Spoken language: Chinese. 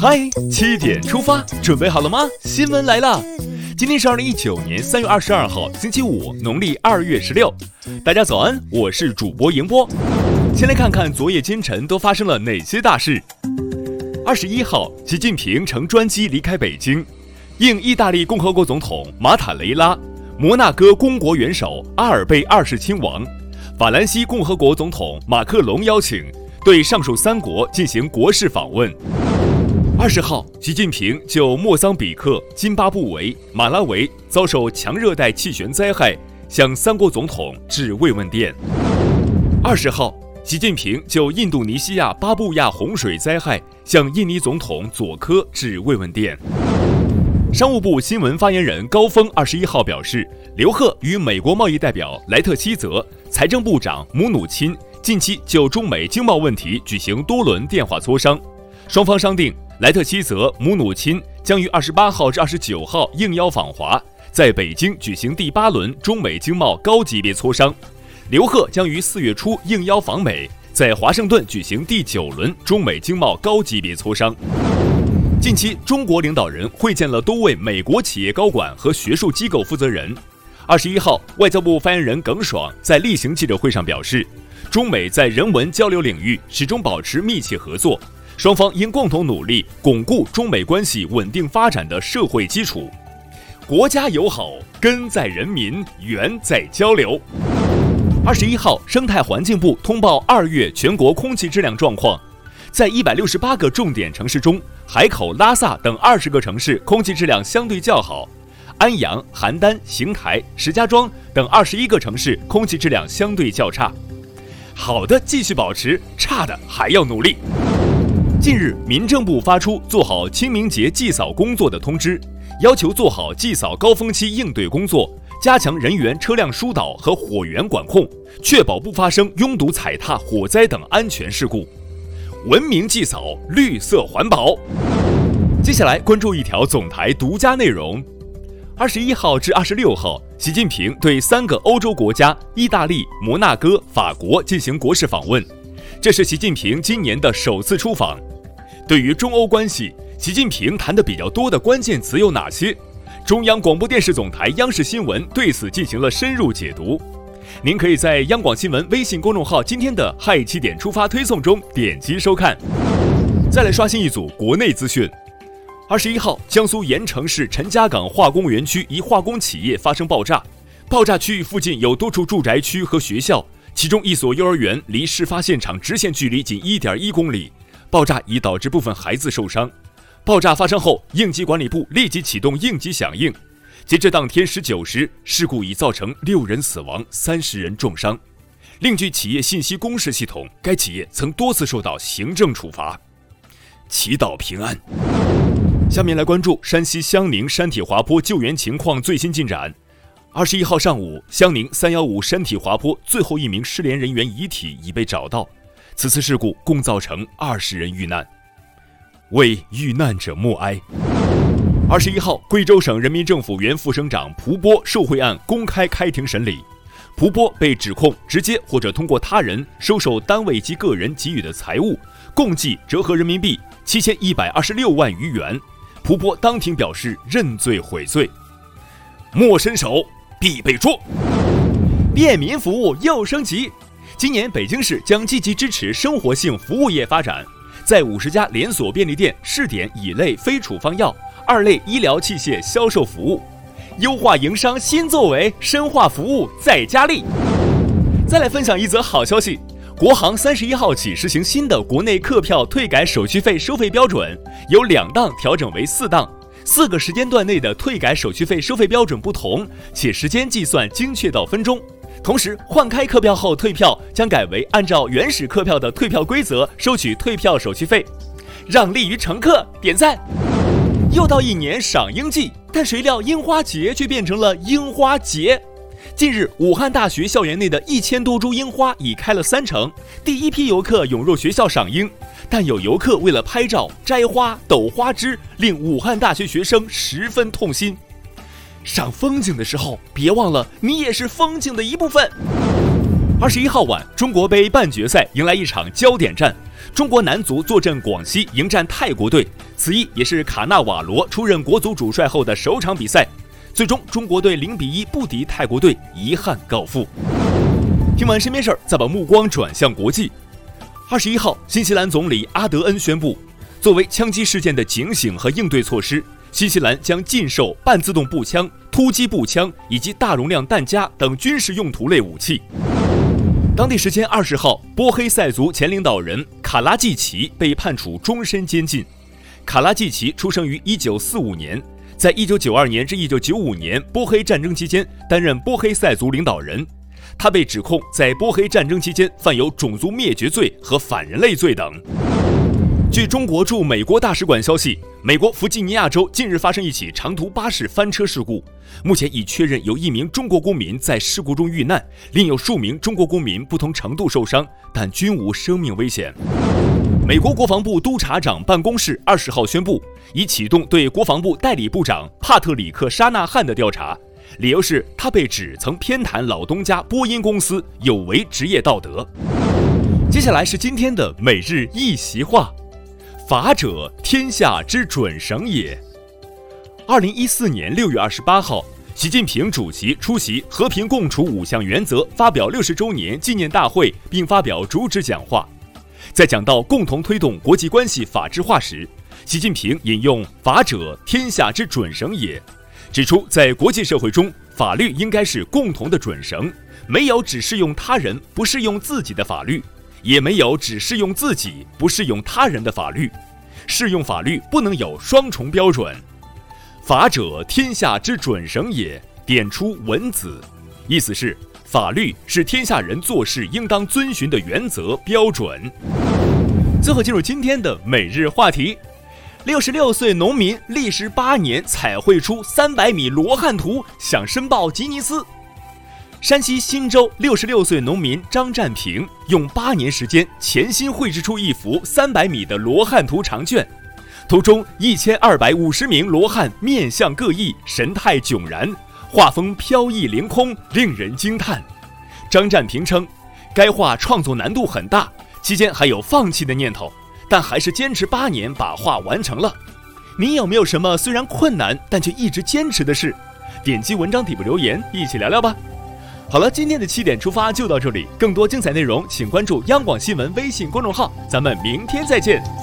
嗨，七点出发，准备好了吗？新闻来了，今天是二零一九年三月二十二号，星期五，农历二月十六。大家早安，我是主播迎波。先来看看昨夜今晨都发生了哪些大事。二十一号，习近平乘专机离开北京，应意大利共和国总统马塔雷拉、摩纳哥公国元首阿尔贝二世亲王、法兰西共和国总统马克龙邀请，对上述三国进行国事访问。二十号，习近平就莫桑比克、津巴布韦、马拉维遭受强热带气旋灾害，向三国总统致慰问电。二十号，习近平就印度尼西亚巴布亚洪水灾害，向印尼总统佐科致慰问电。商务部新闻发言人高峰二十一号表示，刘鹤与美国贸易代表莱特希泽、财政部长姆努钦近期就中美经贸问题举行多轮电话磋商，双方商定。莱特希泽、姆努钦将于二十八号至二十九号应邀访华，在北京举行第八轮中美经贸高级别磋商。刘鹤将于四月初应邀访美，在华盛顿举行第九轮中美经贸高级别磋商。近期，中国领导人会见了多位美国企业高管和学术机构负责人。二十一号，外交部发言人耿爽在例行记者会上表示，中美在人文交流领域始终保持密切合作。双方应共同努力，巩固中美关系稳定发展的社会基础。国家友好，根在人民，源在交流。二十一号，生态环境部通报二月全国空气质量状况，在一百六十八个重点城市中，海口、拉萨等二十个城市空气质量相对较好；安阳、邯郸、邢台、石家庄等二十一个城市空气质量相对较差。好的继续保持，差的还要努力。近日，民政部发出做好清明节祭扫工作的通知，要求做好祭扫高峰期应对工作，加强人员、车辆疏导和火源管控，确保不发生拥堵、踩踏、火灾等安全事故。文明祭扫，绿色环保。接下来关注一条总台独家内容：二十一号至二十六号，习近平对三个欧洲国家——意大利、摩纳哥、法国进行国事访问，这是习近平今年的首次出访。对于中欧关系，习近平谈的比较多的关键词有哪些？中央广播电视总台央视新闻对此进行了深入解读。您可以在央广新闻微信公众号今天的“嗨七点出发”推送中点击收看。再来刷新一组国内资讯。二十一号，江苏盐城市陈家港化工园区一化工企业发生爆炸，爆炸区域附近有多处住宅区和学校，其中一所幼儿园离事发现场直线距离仅一点一公里。爆炸已导致部分孩子受伤。爆炸发生后，应急管理部立即启动应急响应。截至当天十九时，事故已造成六人死亡，三十人重伤。另据企业信息公示系统，该企业曾多次受到行政处罚。祈祷平安。下面来关注山西襄宁山体滑坡救援情况最新进展。二十一号上午，湘宁三幺五山体滑坡最后一名失联人员遗体已被找到。此次事故共造成二十人遇难，为遇难者默哀。二十一号，贵州省人民政府原副省长蒲波受贿案公开开庭审理。蒲波被指控直接或者通过他人收受单位及个人给予的财物，共计折合人民币七千一百二十六万余元。蒲波当庭表示认罪悔罪，莫伸手必被捉。便民服务又升级。今年，北京市将积极支持生活性服务业发展，在五十家连锁便利店试点乙类非处方药、二类医疗器械销售服务，优化营商新作为，深化服务再加力。再来分享一则好消息：国航三十一号起实行新的国内客票退改手续费收费标准，由两档调整为四档，四个时间段内的退改手续费收费标准不同，且时间计算精确到分钟。同时，换开客票后退票将改为按照原始客票的退票规则收取退票手续费，让利于乘客，点赞。又到一年赏樱季，但谁料樱花节却变成了樱花节。近日，武汉大学校园内的一千多株樱花已开了三成，第一批游客涌入学校赏樱，但有游客为了拍照摘花抖花枝，令武汉大学学生十分痛心。赏风景的时候，别忘了你也是风景的一部分。二十一号晚，中国杯半决赛迎来一场焦点战，中国男足坐镇广西迎战泰国队。此役也是卡纳瓦罗出任国足主帅后的首场比赛。最终，中国队零比一不敌泰国队，遗憾告负。听完身边事儿，再把目光转向国际。二十一号，新西兰总理阿德恩宣布，作为枪击事件的警醒和应对措施，新西兰将禁售半自动步枪、突击步枪以及大容量弹夹等军事用途类武器。当地时间二十号，波黑塞族前领导人卡拉季奇被判处终身监禁。卡拉季奇出生于一九四五年，在一九九二年至一九九五年波黑战争期间担任波黑塞族领导人。他被指控在波黑战争期间犯有种族灭绝罪和反人类罪等。据中国驻美国大使馆消息，美国弗吉尼亚州近日发生一起长途巴士翻车事故，目前已确认有一名中国公民在事故中遇难，另有数名中国公民不同程度受伤，但均无生命危险。美国国防部督察长办公室二十号宣布，已启动对国防部代理部长帕特里克·沙纳汉的调查，理由是他被指曾偏袒老东家波音公司，有违职业道德。接下来是今天的每日一席话。法者，天下之准绳也。二零一四年六月二十八号，习近平主席出席和平共处五项原则发表六十周年纪念大会，并发表主旨讲话。在讲到共同推动国际关系法治化时，习近平引用“法者，天下之准绳也”，指出在国际社会中，法律应该是共同的准绳，没有只适用他人不适用自己的法律。也没有只适用自己不适用他人的法律，适用法律不能有双重标准。法者，天下之准绳也。点出文子，意思是法律是天下人做事应当遵循的原则标准。最后进入今天的每日话题：六十六岁农民历时八年彩绘出三百米罗汉图，想申报吉尼斯。山西忻州六十六岁农民张占平用八年时间潜心绘制出一幅三百米的罗汉图长卷，图中一千二百五十名罗汉面相各异，神态迥然，画风飘逸凌空，令人惊叹。张占平称，该画创作难度很大，期间还有放弃的念头，但还是坚持八年把画完成了。你有没有什么虽然困难但却一直坚持的事？点击文章底部留言，一起聊聊吧。好了，今天的七点出发就到这里。更多精彩内容，请关注央广新闻微信公众号。咱们明天再见。